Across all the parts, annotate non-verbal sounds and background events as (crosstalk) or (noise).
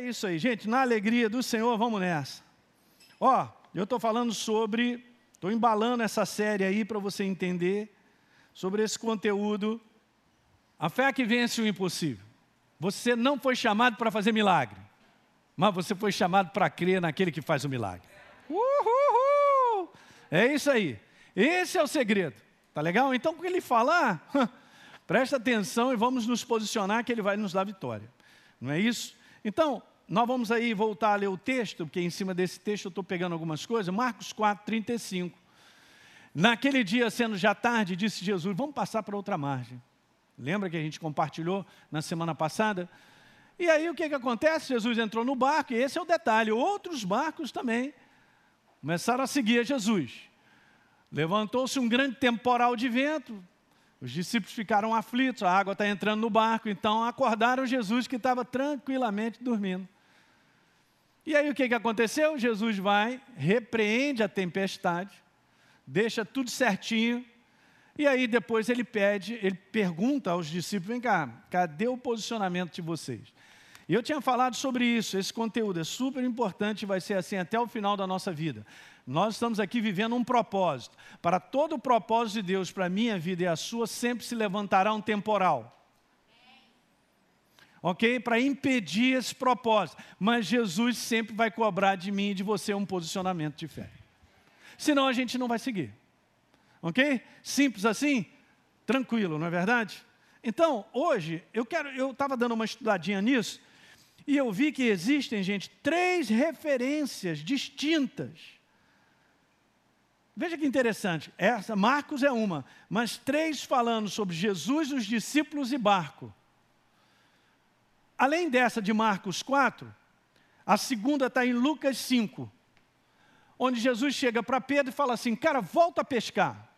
É isso aí, gente. Na alegria do Senhor, vamos nessa. Ó, eu estou falando sobre, estou embalando essa série aí para você entender sobre esse conteúdo. A fé que vence o impossível. Você não foi chamado para fazer milagre, mas você foi chamado para crer naquele que faz o milagre. Uhul! É isso aí. Esse é o segredo. Tá legal? Então, quando ele falar, (laughs) presta atenção e vamos nos posicionar que ele vai nos dar vitória. Não é isso? Então, nós vamos aí voltar a ler o texto, porque em cima desse texto eu estou pegando algumas coisas. Marcos 4, 35. Naquele dia, sendo já tarde, disse Jesus: Vamos passar para outra margem. Lembra que a gente compartilhou na semana passada? E aí o que, que acontece? Jesus entrou no barco, e esse é o detalhe. Outros barcos também começaram a seguir a Jesus. Levantou-se um grande temporal de vento, os discípulos ficaram aflitos, a água está entrando no barco, então acordaram Jesus que estava tranquilamente dormindo. E aí o que, que aconteceu? Jesus vai, repreende a tempestade, deixa tudo certinho, e aí depois ele pede, ele pergunta aos discípulos: vem cá, cadê o posicionamento de vocês? E eu tinha falado sobre isso, esse conteúdo é super importante, vai ser assim até o final da nossa vida. Nós estamos aqui vivendo um propósito. Para todo o propósito de Deus, para a minha vida e a sua, sempre se levantará um temporal. Ok? Para impedir esse propósito. Mas Jesus sempre vai cobrar de mim e de você um posicionamento de fé. Senão a gente não vai seguir. Ok? Simples assim? Tranquilo, não é verdade? Então, hoje, eu quero, eu estava dando uma estudadinha nisso, e eu vi que existem, gente, três referências distintas Veja que interessante, essa Marcos é uma, mas três falando sobre Jesus, os discípulos e barco. Além dessa de Marcos 4, a segunda está em Lucas 5, onde Jesus chega para Pedro e fala assim: Cara, volta a pescar.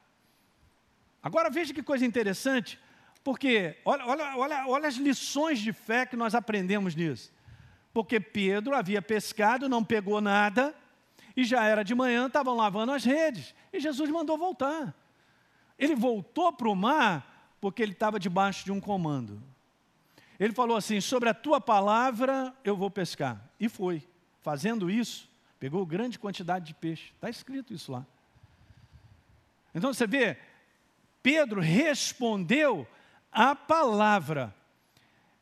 Agora veja que coisa interessante, porque olha, olha, olha, olha as lições de fé que nós aprendemos nisso. Porque Pedro havia pescado, não pegou nada, e já era de manhã, estavam lavando as redes. E Jesus mandou voltar. Ele voltou para o mar porque ele estava debaixo de um comando. Ele falou assim: Sobre a tua palavra eu vou pescar. E foi. Fazendo isso, pegou grande quantidade de peixe. Está escrito isso lá. Então você vê, Pedro respondeu à palavra.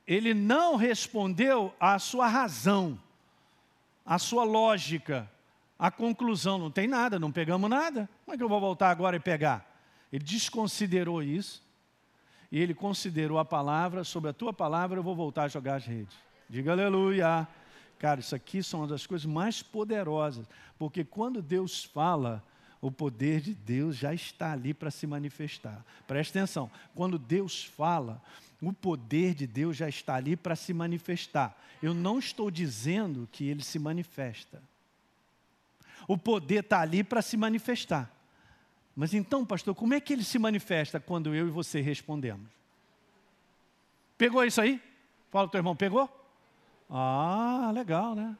Ele não respondeu à sua razão, à sua lógica a conclusão, não tem nada, não pegamos nada. Como é que eu vou voltar agora e pegar? Ele desconsiderou isso. E ele considerou a palavra, sobre a tua palavra eu vou voltar a jogar as redes. Diga aleluia. Cara, isso aqui são uma das coisas mais poderosas, porque quando Deus fala, o poder de Deus já está ali para se manifestar. Preste atenção, quando Deus fala, o poder de Deus já está ali para se manifestar. Eu não estou dizendo que ele se manifesta o poder está ali para se manifestar. Mas então, pastor, como é que ele se manifesta quando eu e você respondemos? Pegou isso aí? Fala teu irmão, pegou? Ah, legal, né?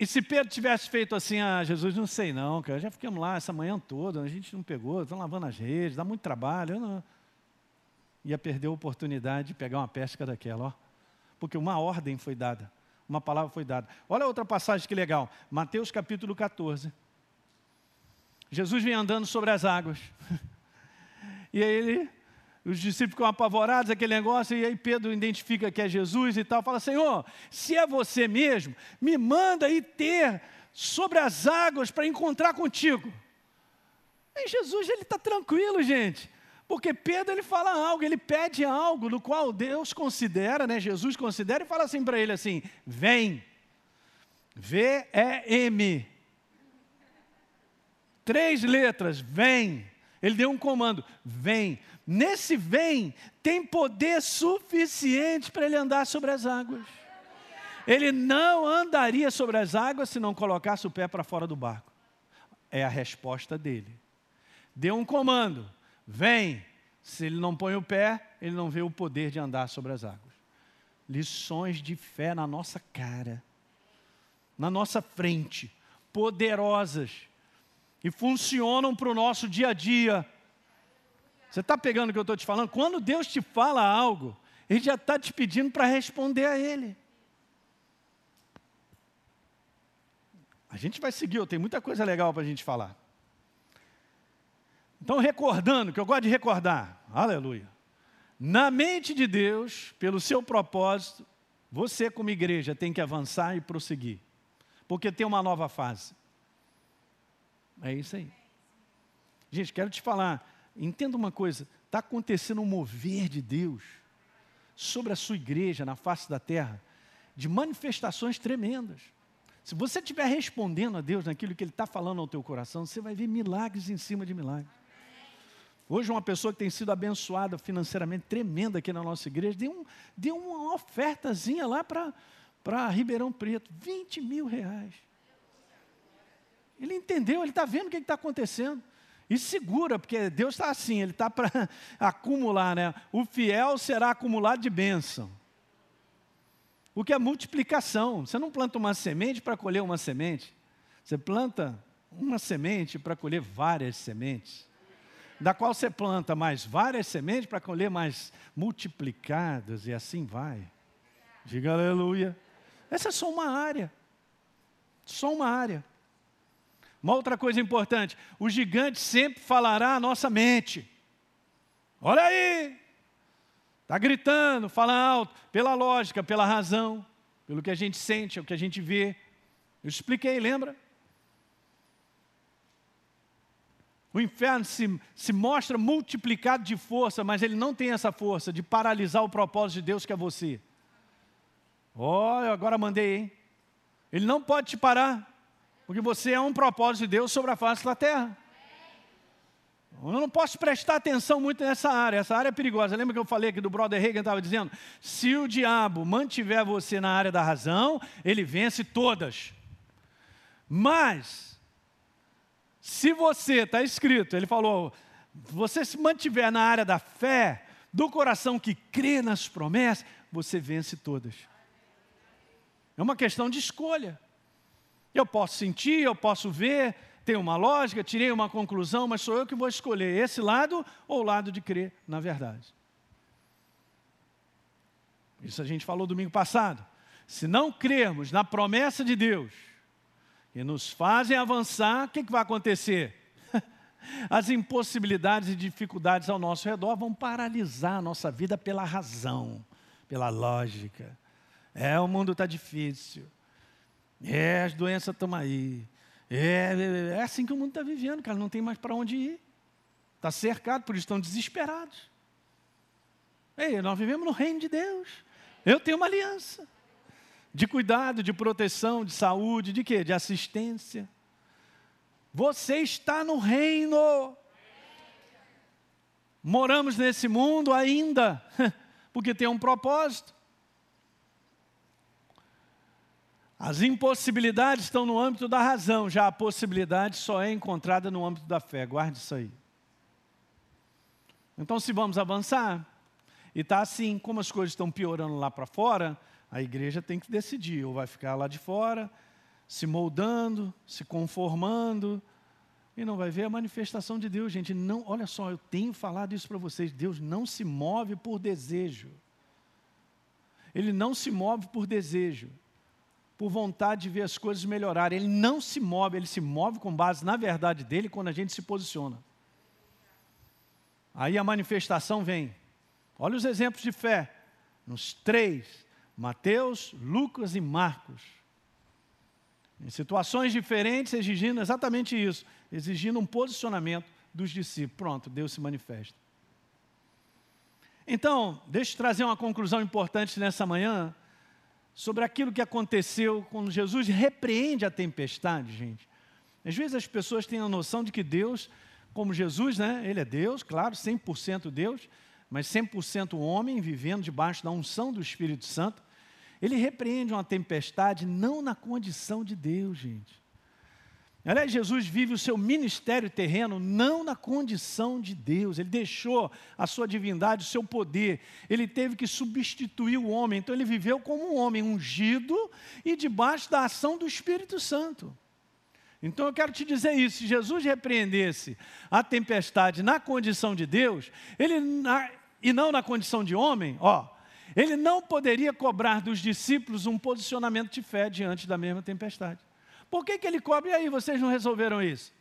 E se Pedro tivesse feito assim, ah, Jesus, não sei não, cara, já ficamos lá essa manhã toda, a gente não pegou, estão lavando as redes, dá muito trabalho, eu não... ia perder a oportunidade de pegar uma pesca daquela, ó. Porque uma ordem foi dada uma palavra foi dada. Olha outra passagem que legal. Mateus capítulo 14. Jesus vem andando sobre as águas. (laughs) E aí ele, os discípulos ficam apavorados, aquele negócio, e aí Pedro identifica que é Jesus e tal, fala, Senhor, se é você mesmo, me manda ir ter sobre as águas para encontrar contigo. E Jesus, ele está tranquilo, gente. Porque Pedro ele fala algo, ele pede algo no qual Deus considera, né, Jesus considera e fala assim para ele assim: "Vem". V E M. Três letras, vem. Ele deu um comando, vem. Nesse vem tem poder suficiente para ele andar sobre as águas. Ele não andaria sobre as águas se não colocasse o pé para fora do barco. É a resposta dele. Deu um comando, Vem. Se ele não põe o pé, ele não vê o poder de andar sobre as águas. Lições de fé na nossa cara, na nossa frente, poderosas, e funcionam para o nosso dia a dia. Você está pegando o que eu estou te falando? Quando Deus te fala algo, Ele já está te pedindo para responder a Ele. A gente vai seguir, tenho muita coisa legal para a gente falar. Então, recordando, que eu gosto de recordar, aleluia. Na mente de Deus, pelo seu propósito, você, como igreja, tem que avançar e prosseguir, porque tem uma nova fase. É isso aí. Gente, quero te falar, entenda uma coisa: está acontecendo um mover de Deus sobre a sua igreja na face da terra, de manifestações tremendas. Se você estiver respondendo a Deus naquilo que Ele está falando ao teu coração, você vai ver milagres em cima de milagres. Hoje, uma pessoa que tem sido abençoada financeiramente, tremenda aqui na nossa igreja, deu, um, deu uma ofertazinha lá para Ribeirão Preto, 20 mil reais. Ele entendeu, ele está vendo o que está acontecendo. E segura, porque Deus está assim, Ele está para (laughs) acumular, né? O fiel será acumulado de bênção. O que é multiplicação. Você não planta uma semente para colher uma semente. Você planta uma semente para colher várias sementes. Da qual você planta mais várias sementes para colher mais multiplicadas e assim vai. Diga aleluia. Essa é só uma área. Só uma área. Uma outra coisa importante: o gigante sempre falará à nossa mente. Olha aí, está gritando, fala alto, pela lógica, pela razão, pelo que a gente sente, o que a gente vê. Eu expliquei, lembra? O inferno se, se mostra multiplicado de força, mas ele não tem essa força de paralisar o propósito de Deus que é você. Olha, agora mandei, hein? Ele não pode te parar. Porque você é um propósito de Deus sobre a face da terra. Eu não posso prestar atenção muito nessa área, essa área é perigosa. Lembra que eu falei aqui do brother Reagan estava dizendo? Se o diabo mantiver você na área da razão, ele vence todas. Mas, se você, está escrito, ele falou, você se mantiver na área da fé, do coração que crê nas promessas, você vence todas. É uma questão de escolha. Eu posso sentir, eu posso ver, tem uma lógica, tirei uma conclusão, mas sou eu que vou escolher esse lado ou o lado de crer na verdade. Isso a gente falou domingo passado. Se não crermos na promessa de Deus, que nos fazem avançar, o que, que vai acontecer? (laughs) As impossibilidades e dificuldades ao nosso redor vão paralisar a nossa vida pela razão, pela lógica. É, o mundo está difícil. É, as doenças estão aí. É, é, é assim que o mundo está vivendo, cara. Não tem mais para onde ir. Está cercado, por isso estão desesperados. Ei, nós vivemos no reino de Deus. Eu tenho uma aliança de cuidado, de proteção, de saúde, de quê? De assistência. Você está no reino. Moramos nesse mundo ainda, (laughs) porque tem um propósito. As impossibilidades estão no âmbito da razão, já a possibilidade só é encontrada no âmbito da fé. Guarde isso aí. Então, se vamos avançar, e está assim, como as coisas estão piorando lá para fora, a igreja tem que decidir, ou vai ficar lá de fora, se moldando, se conformando, e não vai ver a manifestação de Deus, gente. Não, olha só, eu tenho falado isso para vocês. Deus não se move por desejo. Ele não se move por desejo por vontade de ver as coisas melhorarem. Ele não se move, ele se move com base na verdade dele quando a gente se posiciona. Aí a manifestação vem. Olha os exemplos de fé. Nos três: Mateus, Lucas e Marcos. Em situações diferentes, exigindo exatamente isso, exigindo um posicionamento dos discípulos. Pronto, Deus se manifesta. Então, deixa eu trazer uma conclusão importante nessa manhã sobre aquilo que aconteceu quando Jesus repreende a tempestade, gente. Às vezes as pessoas têm a noção de que Deus, como Jesus, né, ele é Deus, claro, 100% Deus, mas 100% homem, vivendo debaixo da unção do Espírito Santo, ele repreende uma tempestade não na condição de Deus, gente. Aliás, Jesus vive o seu ministério terreno não na condição de Deus, ele deixou a sua divindade, o seu poder, ele teve que substituir o homem, então ele viveu como um homem ungido e debaixo da ação do Espírito Santo. Então eu quero te dizer isso: se Jesus repreendesse a tempestade na condição de Deus, ele, e não na condição de homem, ó, ele não poderia cobrar dos discípulos um posicionamento de fé diante da mesma tempestade. Por que, que ele cobra? E aí, vocês não resolveram isso?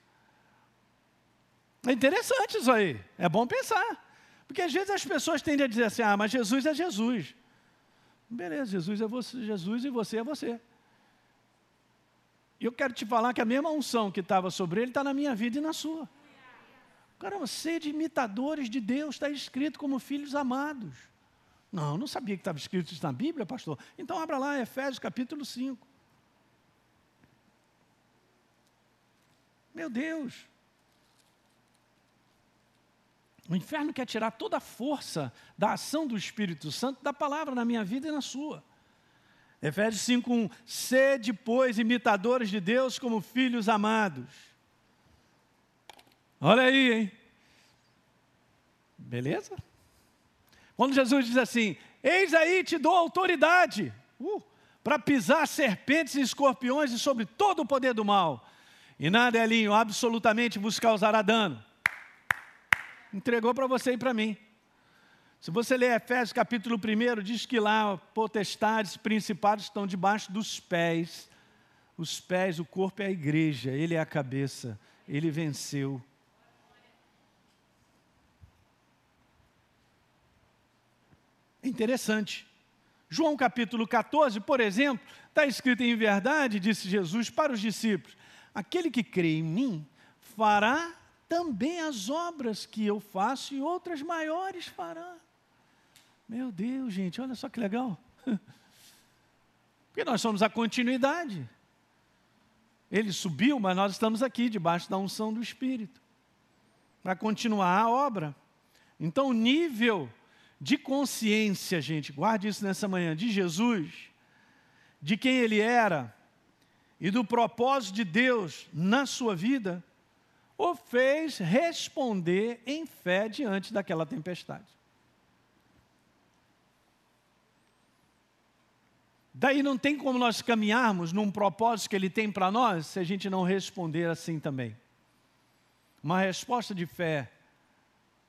É interessante isso aí, é bom pensar. Porque às vezes as pessoas tendem a dizer assim: ah, mas Jesus é Jesus. Beleza, Jesus é você, Jesus e você é você. E eu quero te falar que a mesma unção que estava sobre ele está na minha vida e na sua. Caramba, sede imitadores de Deus, está escrito como filhos amados. Não, não sabia que estava escrito isso na Bíblia, pastor. Então abra lá, Efésios capítulo 5. Meu Deus. O inferno quer tirar toda a força da ação do Espírito Santo da palavra na minha vida e na sua. Efésios 5:1 Sede, pois, imitadores de Deus como filhos amados. Olha aí, hein? Beleza? Quando Jesus diz assim: Eis aí te dou autoridade uh, para pisar serpentes e escorpiões e sobre todo o poder do mal, e nada, Elinho, absolutamente vos causará dano. Entregou para você e para mim. Se você ler Efésios capítulo 1, diz que lá potestades, principados estão debaixo dos pés. Os pés, o corpo é a igreja, ele é a cabeça, ele venceu. É interessante. João capítulo 14, por exemplo, está escrito em verdade, disse Jesus para os discípulos: aquele que crê em mim fará também as obras que eu faço e outras maiores fará. Meu Deus, gente, olha só que legal. (laughs) Porque nós somos a continuidade. Ele subiu, mas nós estamos aqui, debaixo da unção do Espírito, para continuar a obra. Então, o nível de consciência, gente, guarde isso nessa manhã, de Jesus, de quem ele era e do propósito de Deus na sua vida, o fez responder em fé diante daquela tempestade. Daí não tem como nós caminharmos num propósito que Ele tem para nós se a gente não responder assim também. Uma resposta de fé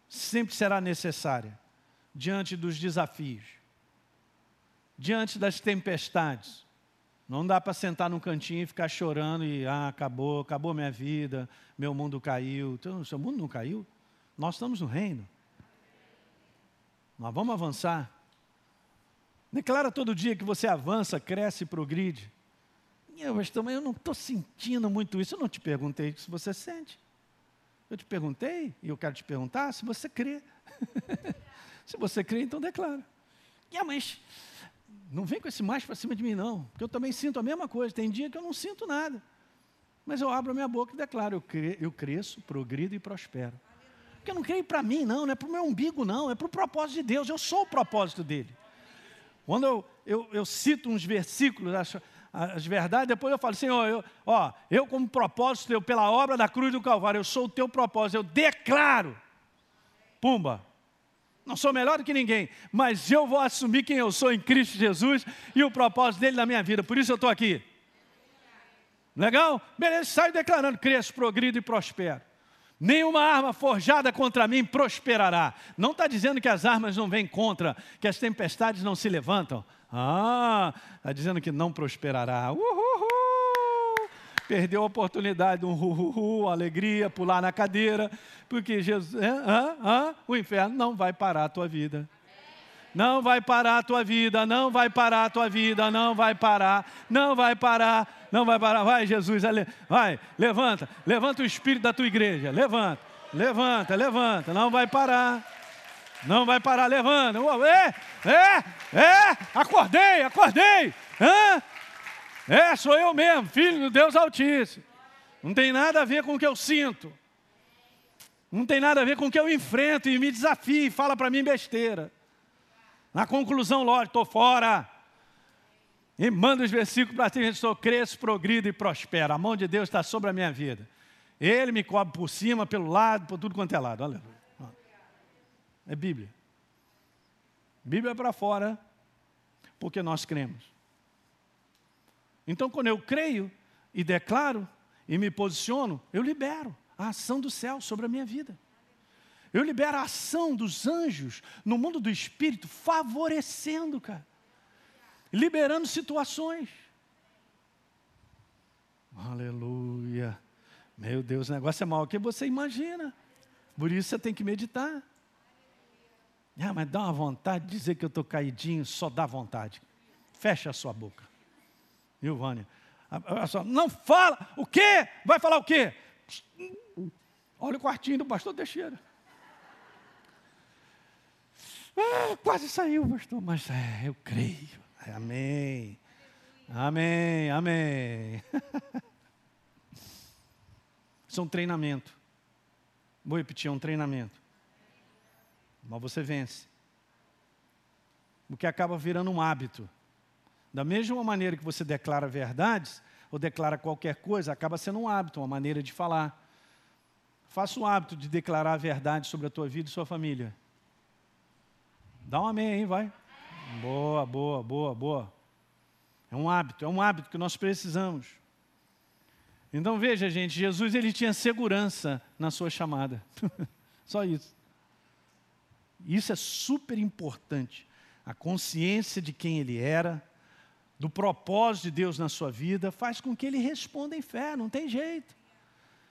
sempre será necessária diante dos desafios, diante das tempestades. Não dá para sentar num cantinho e ficar chorando e ah, acabou, acabou minha vida, meu mundo caiu. Então, seu mundo não caiu? Nós estamos no reino. Nós vamos avançar. Declara todo dia que você avança, cresce progride. Eu, mas também eu não estou sentindo muito isso. Eu não te perguntei se você sente. Eu te perguntei, e eu quero te perguntar se você crê. (laughs) se você crê, então declara. Yeah, mas não vem com esse mais para cima de mim, não. Porque eu também sinto a mesma coisa. Tem dia que eu não sinto nada. Mas eu abro a minha boca e declaro: eu, cre eu cresço, progrido e prospero. Porque eu não creio para mim, não, não é para o meu umbigo, não, é para o propósito de Deus. Eu sou o propósito dele. Quando eu, eu, eu cito uns versículos, as, as, verdades, depois eu falo, Senhor, eu, ó, eu como propósito, eu, pela obra da cruz do Calvário, eu sou o teu propósito, eu declaro, pumba, não sou melhor do que ninguém, mas eu vou assumir quem eu sou em Cristo Jesus e o propósito dele na minha vida, por isso eu estou aqui. Legal? Beleza, saio declarando, cresço, progrido e prospero. Nenhuma arma forjada contra mim prosperará. Não está dizendo que as armas não vêm contra, que as tempestades não se levantam. Ah, está dizendo que não prosperará. Uhul! Perdeu a oportunidade de um uhul, alegria, pular na cadeira, porque Jesus, ah, ah, o inferno não vai parar a tua vida. Não vai parar a tua vida, não vai parar a tua vida, não vai parar, não vai parar, não vai parar. Vai, Jesus, vai, levanta, levanta o espírito da tua igreja, levanta, levanta, levanta, não vai parar. Não vai parar, levanta. É, é, é, acordei, acordei. Hã? É, sou eu mesmo, filho do Deus Altíssimo. Não tem nada a ver com o que eu sinto. Não tem nada a ver com o que eu enfrento e me desafio e fala para mim besteira. Na conclusão, lógico, estou fora. E manda os versículos para ti, gente sou cresço, progrido e prospero. A mão de Deus está sobre a minha vida. Ele me cobre por cima, pelo lado, por tudo quanto é lado. Olha. É Bíblia. Bíblia é para fora, porque nós cremos. Então, quando eu creio e declaro e me posiciono, eu libero a ação do céu sobre a minha vida. Eu libero a ação dos anjos no mundo do espírito, favorecendo, cara. Liberando situações. Aleluia. Meu Deus, o negócio é maior que você imagina. Por isso você tem que meditar. Ah, mas dá uma vontade de dizer que eu estou caidinho, só dá vontade. Fecha a sua boca. Viu, Vânia? Não fala. O quê? Vai falar o quê? Olha o quartinho do pastor Teixeira. Ah, quase saiu, pastor, mas é, eu creio. Amém. Amém, amém. Isso é um treinamento. Vou repetir, é um treinamento. Mas você vence. O que acaba virando um hábito. Da mesma maneira que você declara verdades, ou declara qualquer coisa, acaba sendo um hábito, uma maneira de falar. Faça o hábito de declarar a verdade sobre a tua vida e sua família. Dá um amém aí, vai. Boa, boa, boa, boa. É um hábito, é um hábito que nós precisamos. Então veja, gente, Jesus ele tinha segurança na sua chamada. (laughs) Só isso. Isso é super importante. A consciência de quem ele era, do propósito de Deus na sua vida, faz com que ele responda em fé, não tem jeito.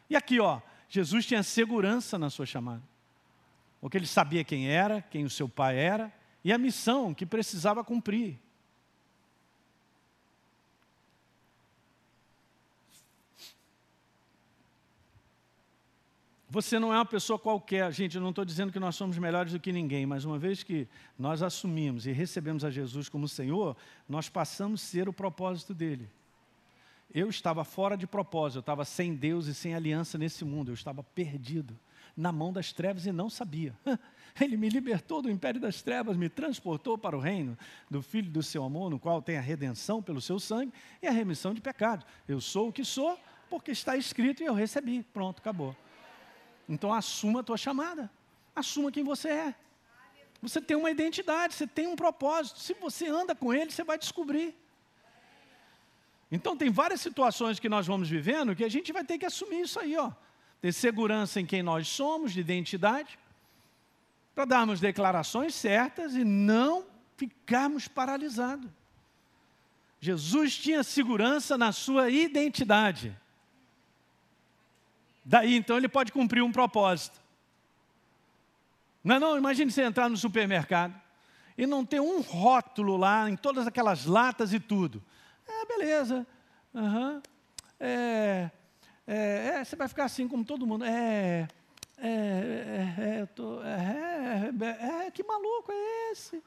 E aqui, ó, Jesus tinha segurança na sua chamada. Porque ele sabia quem era, quem o seu pai era e a missão que precisava cumprir. Você não é uma pessoa qualquer. Gente, eu não estou dizendo que nós somos melhores do que ninguém, mas uma vez que nós assumimos e recebemos a Jesus como Senhor, nós passamos a ser o propósito dele. Eu estava fora de propósito, eu estava sem Deus e sem aliança nesse mundo, eu estava perdido, na mão das trevas e não sabia. (laughs) Ele me libertou do império das trevas, me transportou para o reino do Filho do seu amor, no qual tem a redenção pelo seu sangue e a remissão de pecados. Eu sou o que sou, porque está escrito e eu recebi. Pronto, acabou. Então assuma a tua chamada. Assuma quem você é. Você tem uma identidade, você tem um propósito. Se você anda com ele, você vai descobrir. Então tem várias situações que nós vamos vivendo que a gente vai ter que assumir isso aí, ó. Ter segurança em quem nós somos, de identidade, para darmos declarações certas e não ficarmos paralisados. Jesus tinha segurança na sua identidade. Daí então ele pode cumprir um propósito. Não é não? Imagine você entrar no supermercado e não ter um rótulo lá em todas aquelas latas e tudo. É, beleza. Uhum. É, é, é, você vai ficar assim como todo mundo. É, é, é, é, tô, é, é, é, que maluco é esse?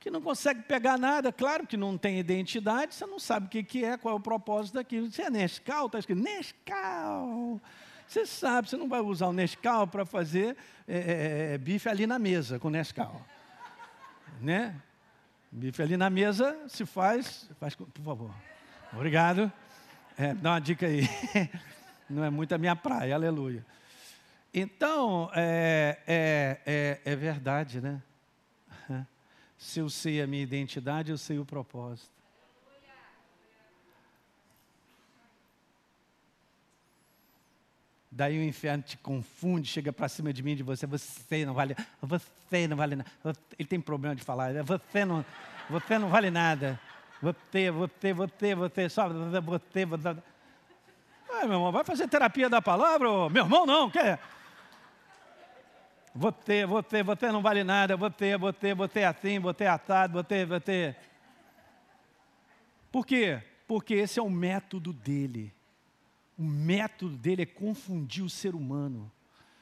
Que não consegue pegar nada, claro que não tem identidade, você não sabe o que, é, qual é o propósito daquilo. Se é Nescau, está escrito Nescau. Você sabe, você não vai usar o Nescau para fazer é, é, é, bife ali na mesa com Nescau. né? Bife ali na mesa se faz, faz por favor. Obrigado. É, dá uma dica aí. (laughs) Não é muito a minha praia, aleluia. Então, é, é, é, é verdade, né? Se eu sei a minha identidade, eu sei o propósito. Daí o inferno te confunde, chega para cima de mim de você, você não vale, você não vale nada. Ele tem problema de falar, você não, você não vale nada. Você, você, você, você, só você, você. Ai, meu irmão, vai fazer terapia da palavra? Meu irmão não, quer? Você, você, você não vale nada, você, você, você é assim, você é atado, você, você. Por quê? Porque esse é o método dele. O método dele é confundir o ser humano,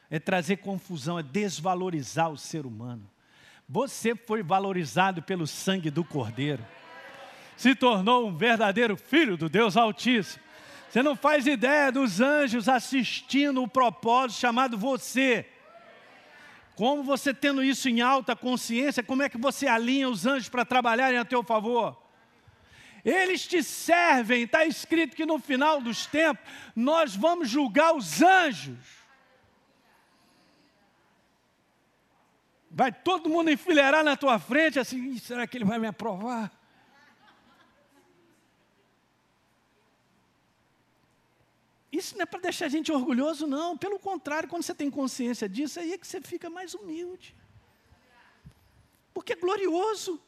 é trazer confusão, é desvalorizar o ser humano. Você foi valorizado pelo sangue do Cordeiro, se tornou um verdadeiro filho do Deus Altíssimo. Você não faz ideia dos anjos assistindo o propósito chamado você. Como você tendo isso em alta consciência, como é que você alinha os anjos para trabalharem a teu favor? Eles te servem, está escrito que no final dos tempos nós vamos julgar os anjos. Vai todo mundo enfileirar na tua frente assim, será que ele vai me aprovar? Isso não é para deixar a gente orgulhoso, não. Pelo contrário, quando você tem consciência disso, aí é que você fica mais humilde. Porque é glorioso.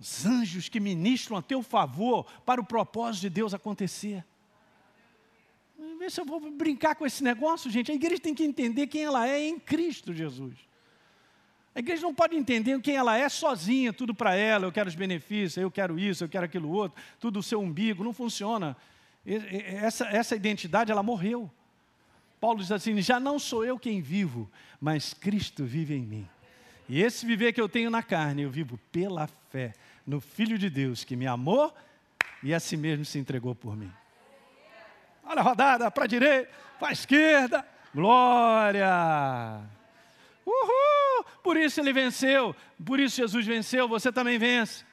Os anjos que ministram a teu favor para o propósito de Deus acontecer. Vê se eu vou brincar com esse negócio, gente. A igreja tem que entender quem ela é em Cristo Jesus. A igreja não pode entender quem ela é sozinha, tudo para ela, eu quero os benefícios, eu quero isso, eu quero aquilo outro, tudo o seu umbigo, não funciona. Essa, essa identidade, ela morreu. Paulo diz assim: já não sou eu quem vivo, mas Cristo vive em mim. E esse viver que eu tenho na carne, eu vivo pela fé no Filho de Deus que me amou e a si mesmo se entregou por mim. Olha a rodada, para a direita, para a esquerda. Glória! Uhul! Por isso ele venceu, por isso Jesus venceu, você também vence.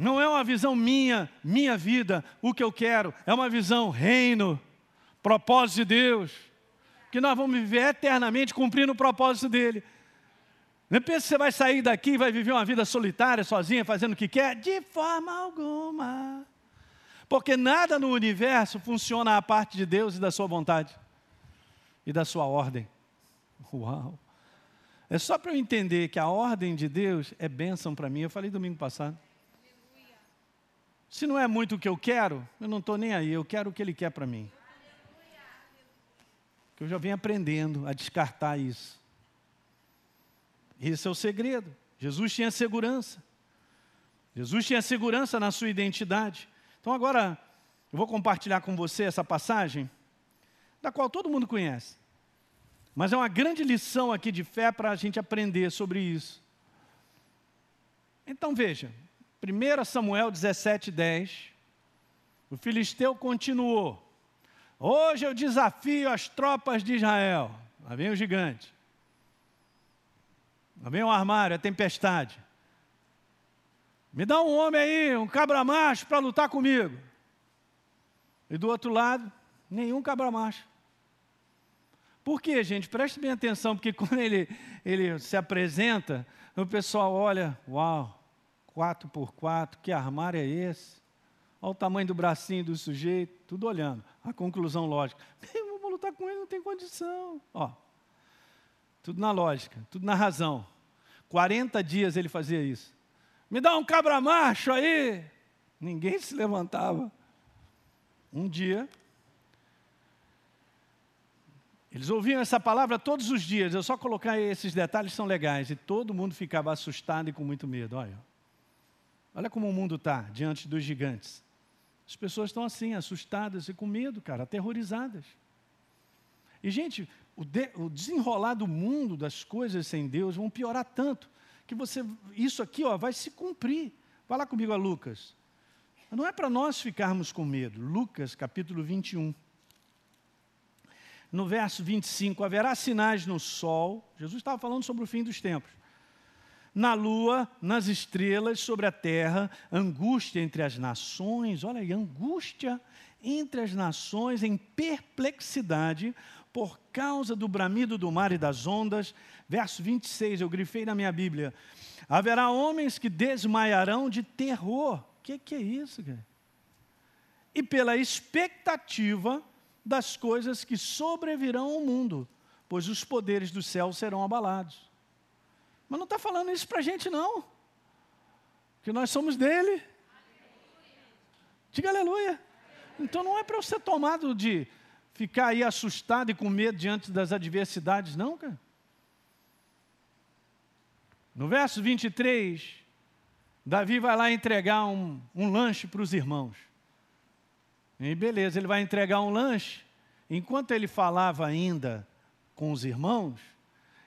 Não é uma visão minha, minha vida, o que eu quero, é uma visão reino, propósito de Deus, que nós vamos viver eternamente cumprindo o propósito dele. Não pensa que você vai sair daqui e vai viver uma vida solitária, sozinha, fazendo o que quer? De forma alguma. Porque nada no universo funciona à parte de Deus e da sua vontade e da sua ordem. Uau! É só para eu entender que a ordem de Deus é bênção para mim. Eu falei domingo passado. Se não é muito o que eu quero, eu não estou nem aí. Eu quero o que Ele quer para mim. Eu já venho aprendendo a descartar isso. Esse é o segredo. Jesus tinha segurança. Jesus tinha segurança na sua identidade. Então agora eu vou compartilhar com você essa passagem, da qual todo mundo conhece. Mas é uma grande lição aqui de fé para a gente aprender sobre isso. Então veja, 1 Samuel 17, 10. O filisteu continuou. Hoje eu desafio as tropas de Israel. Lá vem o gigante. Lá vem o armário, a tempestade. Me dá um homem aí, um cabra macho para lutar comigo. E do outro lado, nenhum cabra macho. Por quê, gente? Preste bem atenção, porque (laughs) quando ele, ele se apresenta, o pessoal olha, uau, 4 por 4 que armário é esse? Olha o tamanho do bracinho do sujeito, tudo olhando. A conclusão lógica. Eu vou lutar com ele, não tem condição. Ó, tudo na lógica, tudo na razão. 40 dias ele fazia isso. Me dá um cabra macho aí. Ninguém se levantava. Um dia, eles ouviam essa palavra todos os dias. Eu só colocar esses detalhes são legais. E todo mundo ficava assustado e com muito medo. Olha, olha como o mundo está diante dos gigantes. As pessoas estão assim, assustadas e com medo, cara, aterrorizadas. E, gente, o, de, o desenrolar do mundo das coisas sem Deus vão piorar tanto que você, isso aqui ó, vai se cumprir. Vai lá comigo a Lucas. Não é para nós ficarmos com medo. Lucas capítulo 21. No verso 25, haverá sinais no sol. Jesus estava falando sobre o fim dos tempos. Na lua, nas estrelas, sobre a terra, angústia entre as nações. Olha aí, angústia entre as nações em perplexidade por causa do bramido do mar e das ondas. Verso 26, eu grifei na minha Bíblia. Haverá homens que desmaiarão de terror. O que, que é isso, cara? E pela expectativa das coisas que sobrevirão ao mundo, pois os poderes do céu serão abalados. Mas não está falando isso para a gente, não. Que nós somos dele. Diga aleluia. Então não é para ser tomado de ficar aí assustado e com medo diante das adversidades, não, cara. No verso 23, Davi vai lá entregar um, um lanche para os irmãos. E beleza, ele vai entregar um lanche. Enquanto ele falava ainda com os irmãos,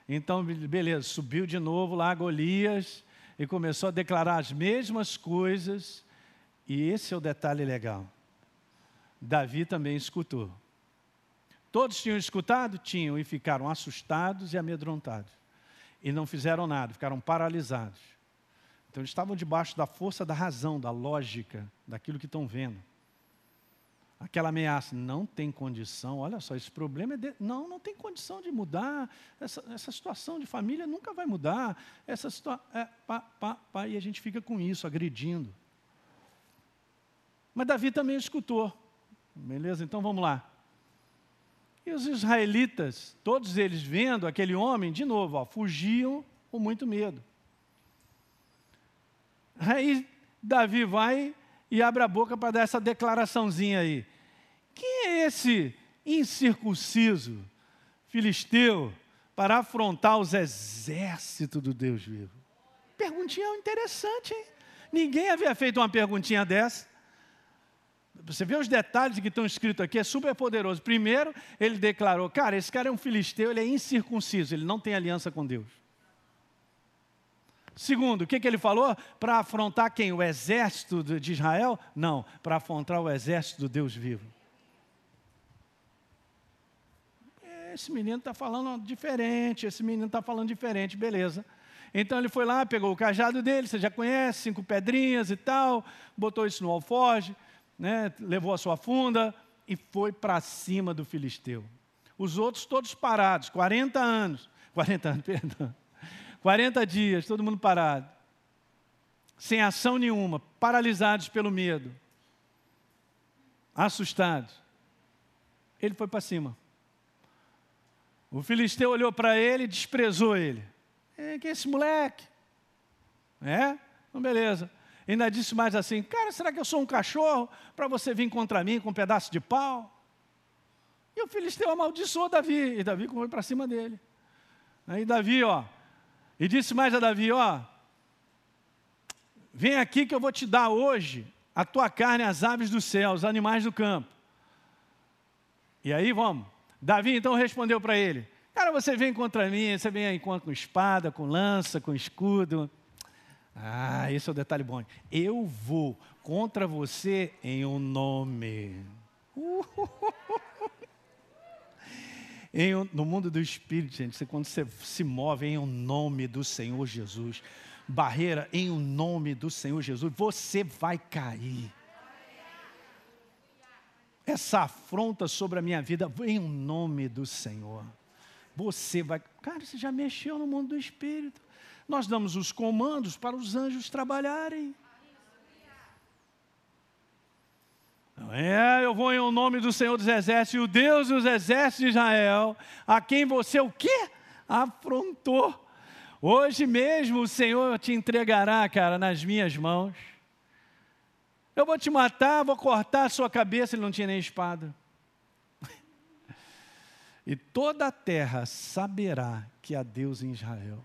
então, beleza, subiu de novo lá Golias e começou a declarar as mesmas coisas. E esse é o detalhe legal. Davi também escutou. Todos tinham escutado? Tinham, e ficaram assustados e amedrontados. E não fizeram nada, ficaram paralisados. Então eles estavam debaixo da força da razão, da lógica, daquilo que estão vendo. Aquela ameaça, não tem condição, olha só, esse problema é. De... Não, não tem condição de mudar. Essa, essa situação de família nunca vai mudar. Essa situação. É, pá, pá, pá, e a gente fica com isso, agredindo. Mas Davi também escutou. Beleza? Então vamos lá. E os israelitas, todos eles vendo aquele homem, de novo, ó, fugiam com muito medo. Aí Davi vai e abre a boca para dar essa declaraçãozinha aí. Quem é esse incircunciso filisteu para afrontar os exércitos do Deus vivo? Perguntinha interessante, hein? Ninguém havia feito uma perguntinha dessa. Você vê os detalhes que estão escritos aqui, é super poderoso. Primeiro, ele declarou: Cara, esse cara é um filisteu, ele é incircunciso, ele não tem aliança com Deus. Segundo, o que, que ele falou? Para afrontar quem? O exército de Israel? Não, para afrontar o exército do Deus vivo. Esse menino está falando diferente, esse menino está falando diferente, beleza. Então ele foi lá, pegou o cajado dele, você já conhece, cinco pedrinhas e tal, botou isso no alforge, né, levou a sua funda e foi para cima do filisteu. Os outros todos parados, 40 anos, 40 anos, (laughs) perdão, 40 dias, todo mundo parado, sem ação nenhuma, paralisados pelo medo, assustados. Ele foi para cima. O filisteu olhou para ele e desprezou ele. É, quem é esse moleque? É? Então, beleza. Ainda disse mais assim: Cara, será que eu sou um cachorro para você vir contra mim com um pedaço de pau? E o filisteu amaldiçoou Davi. E Davi foi para cima dele. Aí Davi, ó, e disse mais a Davi: Ó, vem aqui que eu vou te dar hoje a tua carne, as aves do céu, os animais do campo. E aí vamos. Davi então respondeu para ele: Cara, você vem contra mim, você vem aí com espada, com lança, com escudo. Ah, esse é o detalhe bom. Eu vou contra você em um nome. (laughs) Em, no mundo do Espírito, gente, quando você se move em o um nome do Senhor Jesus, barreira em o um nome do Senhor Jesus, você vai cair. Essa afronta sobre a minha vida, em o nome do Senhor. Você vai. Cara, você já mexeu no mundo do Espírito. Nós damos os comandos para os anjos trabalharem. É, eu vou em nome do Senhor dos Exércitos, o Deus dos Exércitos de Israel, a quem você o quê? Afrontou. Hoje mesmo o Senhor te entregará, cara, nas minhas mãos. Eu vou te matar, vou cortar a sua cabeça. Ele não tinha nem espada. (laughs) E toda a terra saberá que há Deus em Israel.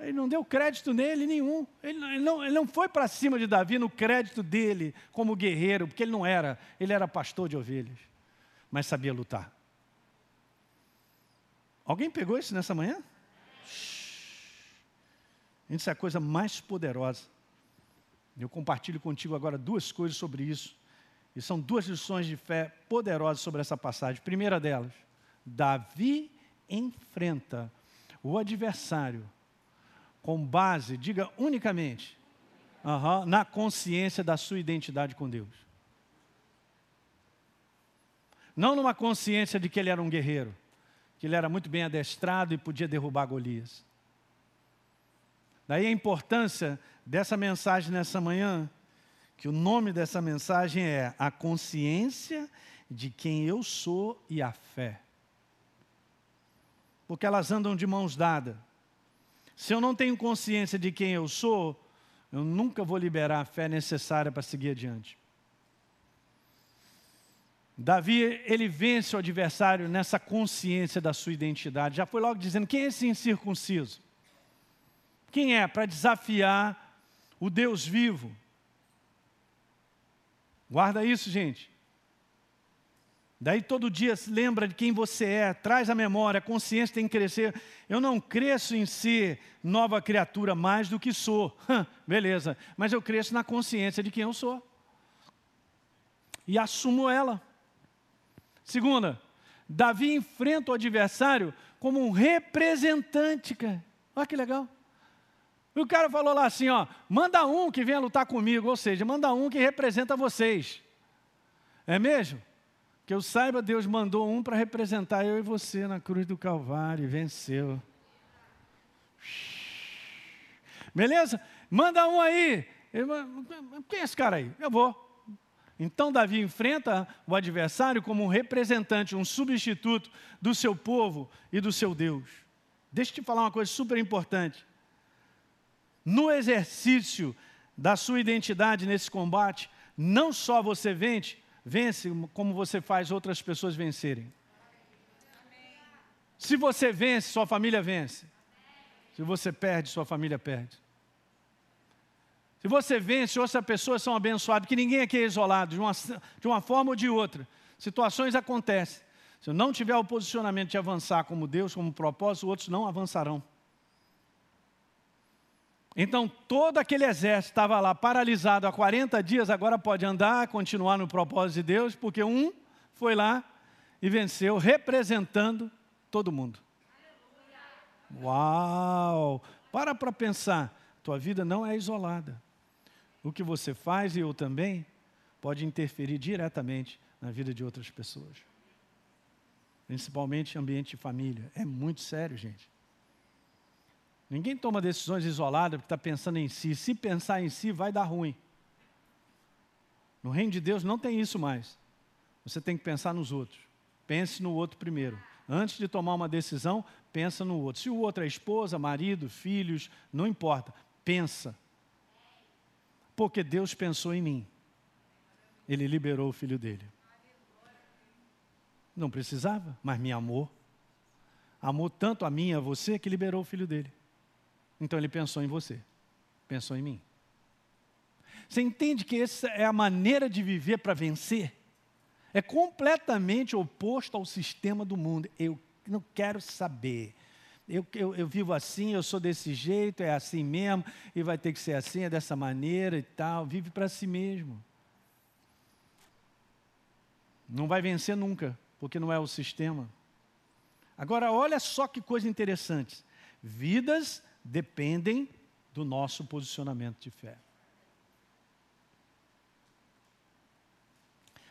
Ele não deu crédito nele nenhum. Ele não, ele não, foi para cima de Davi no crédito dele como guerreiro, porque ele não era. Ele era pastor de ovelhas, mas sabia lutar. Alguém pegou isso nessa manhã? Isso é a coisa mais poderosa. Eu compartilho contigo agora duas coisas sobre isso. E são duas lições de fé poderosas sobre essa passagem. Primeira delas, Davi enfrenta o adversário com base, diga unicamente, uhum, na consciência da sua identidade com Deus. Não numa consciência de que ele era um guerreiro, que ele era muito bem adestrado e podia derrubar Golias. Daí a importância dessa mensagem nessa manhã, que o nome dessa mensagem é A Consciência de Quem Eu Sou e a Fé. Porque elas andam de mãos dadas. Se eu não tenho consciência de quem eu sou, eu nunca vou liberar a fé necessária para seguir adiante. Davi, ele vence o adversário nessa consciência da sua identidade. Já foi logo dizendo: quem é esse incircunciso? Quem é? Para desafiar o Deus vivo. Guarda isso, gente. Daí todo dia se lembra de quem você é, traz a memória, a consciência tem que crescer. Eu não cresço em ser nova criatura mais do que sou. (laughs) Beleza, mas eu cresço na consciência de quem eu sou. E assumo ela. Segunda, Davi enfrenta o adversário como um representante, cara. Olha que legal. E o cara falou lá assim, ó, manda um que venha lutar comigo, ou seja, manda um que representa vocês. É mesmo? Que eu saiba, Deus mandou um para representar eu e você na cruz do Calvário e venceu. Beleza? Manda um aí Quem é esse cara aí? Eu vou. Então Davi enfrenta o adversário como um representante, um substituto do seu povo e do seu Deus. Deixa eu te falar uma coisa super importante. No exercício da sua identidade nesse combate, não só você vence, vence como você faz outras pessoas vencerem. Se você vence, sua família vence. Se você perde, sua família perde. Se você vence, outras pessoas são abençoadas, porque ninguém aqui é isolado, de uma, de uma forma ou de outra. Situações acontecem. Se eu não tiver o posicionamento de avançar como Deus, como propósito, outros não avançarão. Então, todo aquele exército estava lá paralisado há 40 dias, agora pode andar, continuar no propósito de Deus, porque um foi lá e venceu, representando todo mundo. Uau! Para para pensar, tua vida não é isolada o que você faz e eu também pode interferir diretamente na vida de outras pessoas. Principalmente ambiente de família. É muito sério, gente. Ninguém toma decisões isoladas porque está pensando em si. Se pensar em si, vai dar ruim. No reino de Deus não tem isso mais. Você tem que pensar nos outros. Pense no outro primeiro. Antes de tomar uma decisão, pensa no outro. Se o outro é esposa, marido, filhos, não importa. Pensa porque Deus pensou em mim. Ele liberou o filho dele. Não precisava, mas me amou. Amou tanto a mim e a você que liberou o filho dele. Então ele pensou em você, pensou em mim. Você entende que essa é a maneira de viver para vencer? É completamente oposto ao sistema do mundo. Eu não quero saber eu, eu, eu, vivo assim, eu sou desse jeito, é assim mesmo, e vai ter que ser assim, é dessa maneira e tal. Vive para si mesmo. Não vai vencer nunca, porque não é o sistema. Agora, olha só que coisa interessante. Vidas dependem do nosso posicionamento de fé.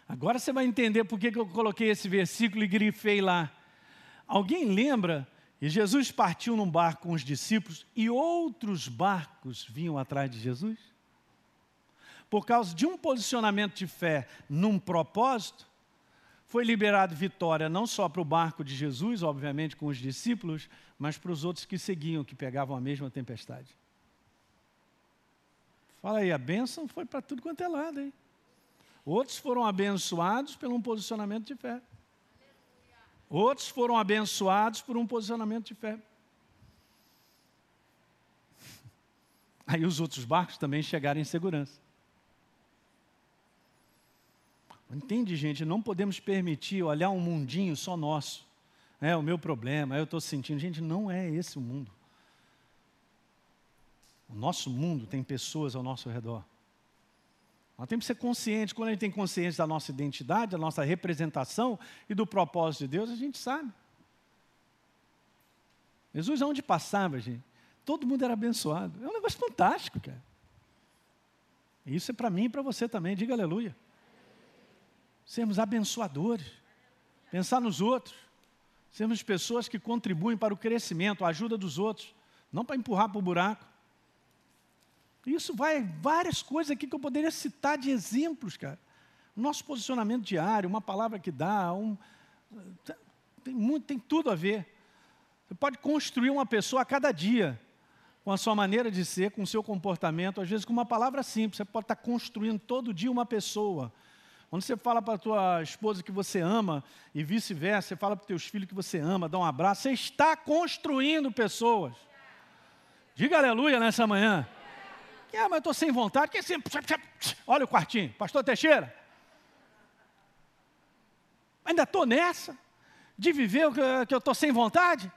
Agora você vai entender por que eu coloquei esse versículo e grifei lá. Alguém lembra e Jesus partiu num barco com os discípulos e outros barcos vinham atrás de Jesus. Por causa de um posicionamento de fé num propósito, foi liberado vitória não só para o barco de Jesus, obviamente com os discípulos, mas para os outros que seguiam, que pegavam a mesma tempestade. Fala aí, a bênção foi para tudo quanto é lado, hein? Outros foram abençoados pelo um posicionamento de fé. Outros foram abençoados por um posicionamento de fé. (laughs) Aí os outros barcos também chegaram em segurança. Entende, gente? Não podemos permitir olhar um mundinho só nosso. É o meu problema, eu estou sentindo. Gente, não é esse o mundo. O nosso mundo tem pessoas ao nosso redor. Nós temos que ser conscientes, quando a gente tem consciência da nossa identidade, da nossa representação e do propósito de Deus, a gente sabe. Jesus, aonde passava, gente, todo mundo era abençoado. É um negócio fantástico, cara. Isso é para mim e para você também, diga aleluia. Sermos abençoadores, pensar nos outros, sermos pessoas que contribuem para o crescimento, a ajuda dos outros, não para empurrar para o buraco. Isso vai várias coisas aqui que eu poderia citar de exemplos, cara. Nosso posicionamento diário, uma palavra que dá, um, tem, muito, tem tudo a ver. Você pode construir uma pessoa a cada dia, com a sua maneira de ser, com o seu comportamento, às vezes com uma palavra simples. Você pode estar construindo todo dia uma pessoa. Quando você fala para a tua esposa que você ama e vice-versa, você fala para os teus filhos que você ama, dá um abraço, você está construindo pessoas. Diga aleluia nessa manhã. Ah, mas eu estou sem vontade. Que assim, olha o quartinho, pastor Teixeira. Ainda estou nessa de viver o que eu estou sem vontade?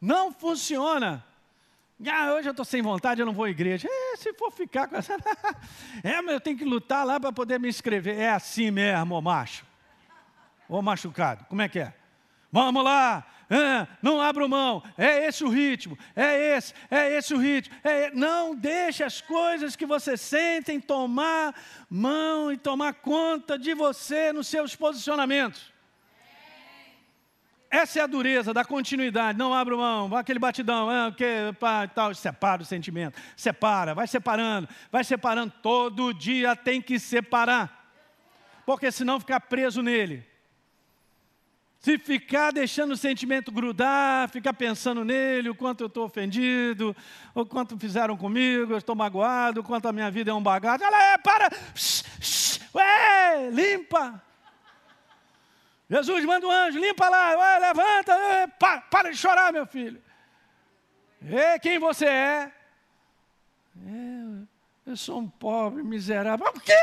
Não funciona. Ah, hoje eu estou sem vontade, eu não vou à igreja. É, se for ficar com essa. (laughs) é, mas eu tenho que lutar lá para poder me inscrever. É assim mesmo, ô macho. Ô machucado, como é que é? Vamos lá, ah, não abro mão, é esse o ritmo, é esse, é esse o ritmo. É, não deixe as coisas que você sentem tomar mão e tomar conta de você nos seus posicionamentos. Essa é a dureza da continuidade. Não abra mão, aquele batidão, é, que, pá, tal, separa o sentimento. Separa, vai separando, vai separando. Todo dia tem que separar. Porque senão ficar preso nele. Se ficar deixando o sentimento grudar, ficar pensando nele, o quanto eu estou ofendido, o quanto fizeram comigo, eu estou magoado, o quanto a minha vida é um bagaço. Ela é, para! Shh, shh, ué, limpa! Jesus manda um anjo, limpa lá, ué, levanta, ué, para, para de chorar, meu filho. E quem você é? é? Eu sou um pobre, miserável. Por quê?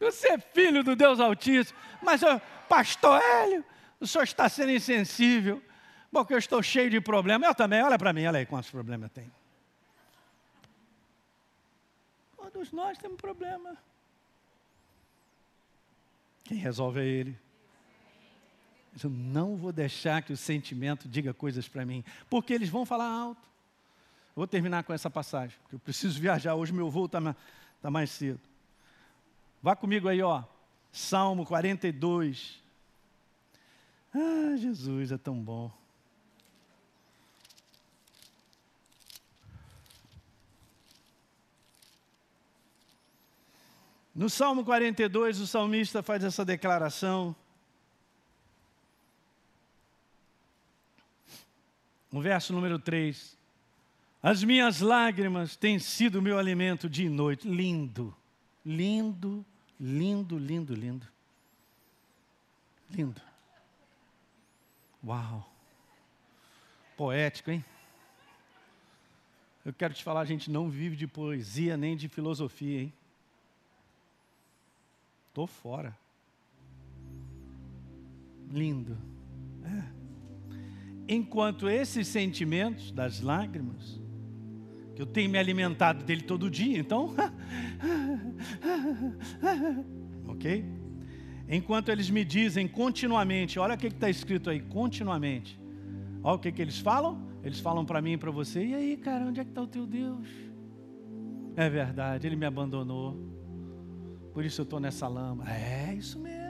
Você é filho do Deus Altíssimo. Mas, pastor Hélio, o senhor está sendo insensível. Porque eu estou cheio de problemas. Eu também, olha para mim, olha aí quantos problemas eu tenho. Todos nós temos problema. Quem resolve é Ele. Eu não vou deixar que o sentimento diga coisas para mim, porque eles vão falar alto. Vou terminar com essa passagem, porque eu preciso viajar. Hoje meu voo está tá mais cedo. Vá comigo aí, ó. Salmo 42. Ah, Jesus é tão bom. No Salmo 42, o salmista faz essa declaração. No verso número 3. As minhas lágrimas têm sido meu alimento dia e noite. Lindo, lindo, Lindo, lindo, lindo. Lindo. Uau. Poético, hein? Eu quero te falar, a gente não vive de poesia nem de filosofia, hein? Estou fora. Lindo. É. Enquanto esses sentimentos das lágrimas, que eu tenho me alimentado dele todo dia, então (laughs) ok? Enquanto eles me dizem continuamente, olha o que está escrito aí, continuamente. Olha o que, que eles falam? Eles falam para mim e para você, e aí, cara, onde é que está o teu Deus? É verdade, ele me abandonou. Por isso eu estou nessa lama. É isso mesmo.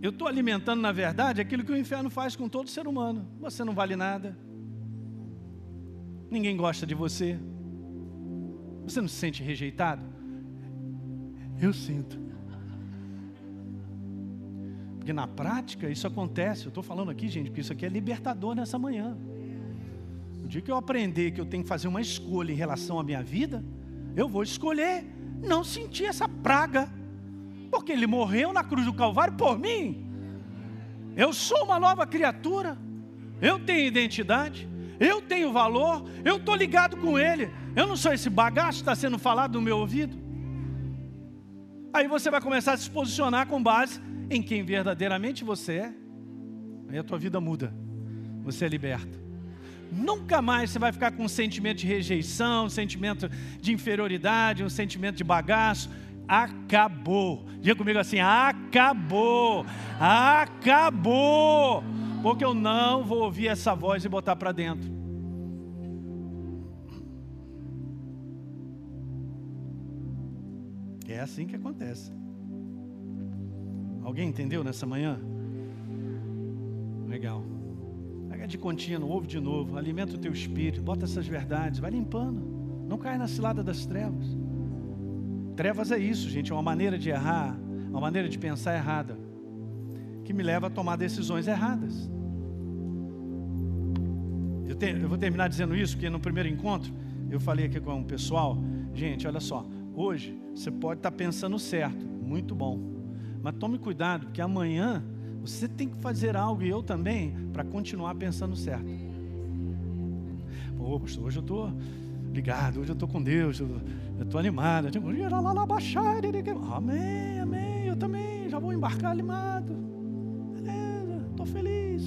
Eu estou alimentando, na verdade, aquilo que o inferno faz com todo ser humano. Você não vale nada. Ninguém gosta de você. Você não se sente rejeitado? Eu sinto. Porque na prática isso acontece. Eu estou falando aqui, gente, porque isso aqui é libertador nessa manhã. Dia que eu aprender que eu tenho que fazer uma escolha em relação à minha vida, eu vou escolher não sentir essa praga. Porque ele morreu na cruz do Calvário por mim. Eu sou uma nova criatura. Eu tenho identidade. Eu tenho valor. Eu estou ligado com ele. Eu não sou esse bagaço que está sendo falado no meu ouvido. Aí você vai começar a se posicionar com base em quem verdadeiramente você é. Aí a tua vida muda. Você é liberto. Nunca mais você vai ficar com um sentimento de rejeição, um sentimento de inferioridade, um sentimento de bagaço. Acabou. Diga comigo assim: acabou. Acabou. Porque eu não vou ouvir essa voz e botar para dentro. É assim que acontece. Alguém entendeu nessa manhã? Legal. Pega de contínuo, ouve de novo, alimenta o teu espírito, bota essas verdades, vai limpando. Não cai na cilada das trevas. Trevas é isso, gente, é uma maneira de errar, uma maneira de pensar errada, que me leva a tomar decisões erradas. Eu, te, eu vou terminar dizendo isso, porque no primeiro encontro eu falei aqui com o pessoal, gente, olha só, Hoje você pode estar pensando certo, muito bom. Mas tome cuidado, porque amanhã você tem que fazer algo e eu também para continuar pensando certo. Pô, pastor, hoje eu estou ligado, hoje eu estou com Deus, eu estou animado. Amém, amém. Eu também já vou embarcar animado. Beleza, estou feliz.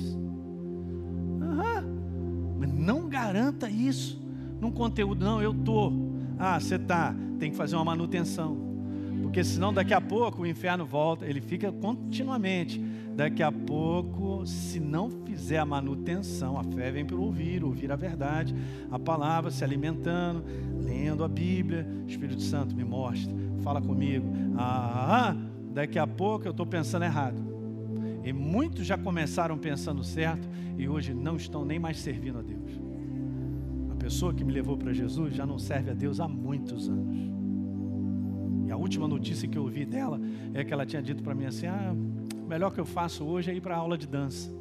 Uhum. Mas não garanta isso num conteúdo, não, eu estou. Ah, você está, tem que fazer uma manutenção. Porque senão daqui a pouco o inferno volta, ele fica continuamente Daqui a pouco, se não fizer a manutenção, a fé vem pelo ouvir, ouvir a verdade, a palavra, se alimentando, lendo a Bíblia. Espírito Santo me mostra, fala comigo. Ah, ah daqui a pouco eu estou pensando errado. E muitos já começaram pensando certo e hoje não estão nem mais servindo a Deus. A pessoa que me levou para Jesus já não serve a Deus há muitos anos. E a última notícia que eu ouvi dela é que ela tinha dito para mim assim: ah, o melhor que eu faço hoje é ir para a aula de dança.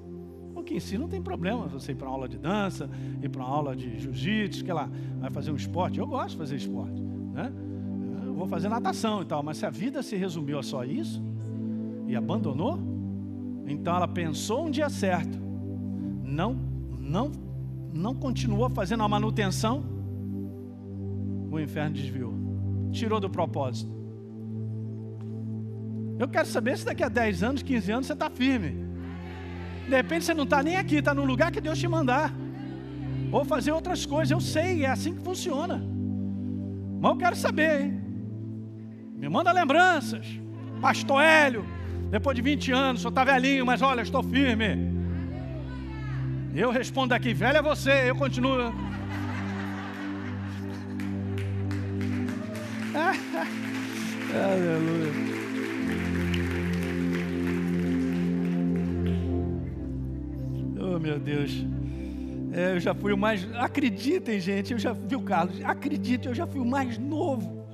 O que em si não tem problema você ir para uma aula de dança, ir para uma aula de jiu-jitsu, que lá, vai fazer um esporte. Eu gosto de fazer esporte, né? Eu vou fazer natação e tal, mas se a vida se resumiu a só isso e abandonou, então ela pensou um dia certo, não, não, não continuou fazendo a manutenção, o inferno desviou, tirou do propósito. Eu quero saber se daqui a 10 anos, 15 anos você está firme. De repente você não está nem aqui, está no lugar que Deus te mandar. Ou fazer outras coisas. Eu sei, é assim que funciona. Mas eu quero saber, hein? Me manda lembranças. Pastor Hélio, depois de 20 anos, só está velhinho, mas olha, estou firme. Eu respondo aqui, velho é você, eu continuo. (laughs) Aleluia. Meu Deus. É, eu já fui o mais. Acreditem, gente, eu já vi o Carlos. Acreditem, eu já fui o mais novo.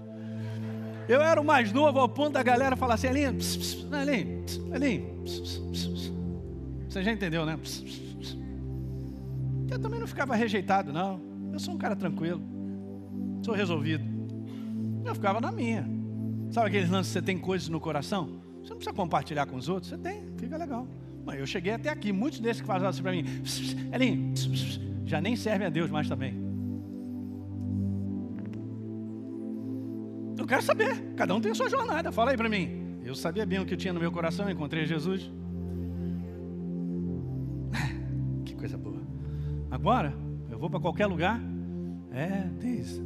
Eu era o mais novo ao ponto da galera falar assim: Elinho, Elinho, Elinho. Você já entendeu, né? Eu também não ficava rejeitado, não. Eu sou um cara tranquilo. Sou resolvido. Eu ficava na minha. Sabe aqueles lances que você tem coisas no coração? Você não precisa compartilhar com os outros? Você tem, fica legal. Mas eu cheguei até aqui. Muitos desses que fazem assim para mim, Elinho, já nem servem a Deus mais também. Eu quero saber. Cada um tem a sua jornada. Fala aí para mim. Eu sabia bem o que eu tinha no meu coração. Encontrei Jesus. (laughs) Que coisa boa. Agora, eu vou para qualquer lugar. É, tem isso.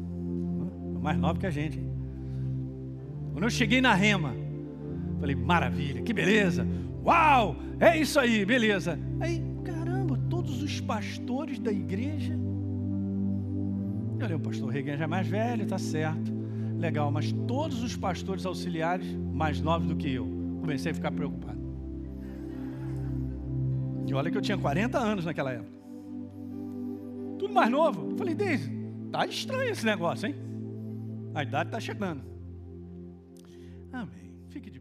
Mais novo que a gente. Quando eu cheguei na rema, falei, maravilha, que beleza. Uau, é isso aí, beleza. Aí, caramba, todos os pastores da igreja. Eu falei, o pastor Regan já é mais velho, tá certo. Legal, mas todos os pastores auxiliares mais novos do que eu. Comecei a ficar preocupado. E olha que eu tinha 40 anos naquela época. Tudo mais novo. Eu falei, Deise, tá estranho esse negócio, hein? A idade está chegando. Amém. Fique de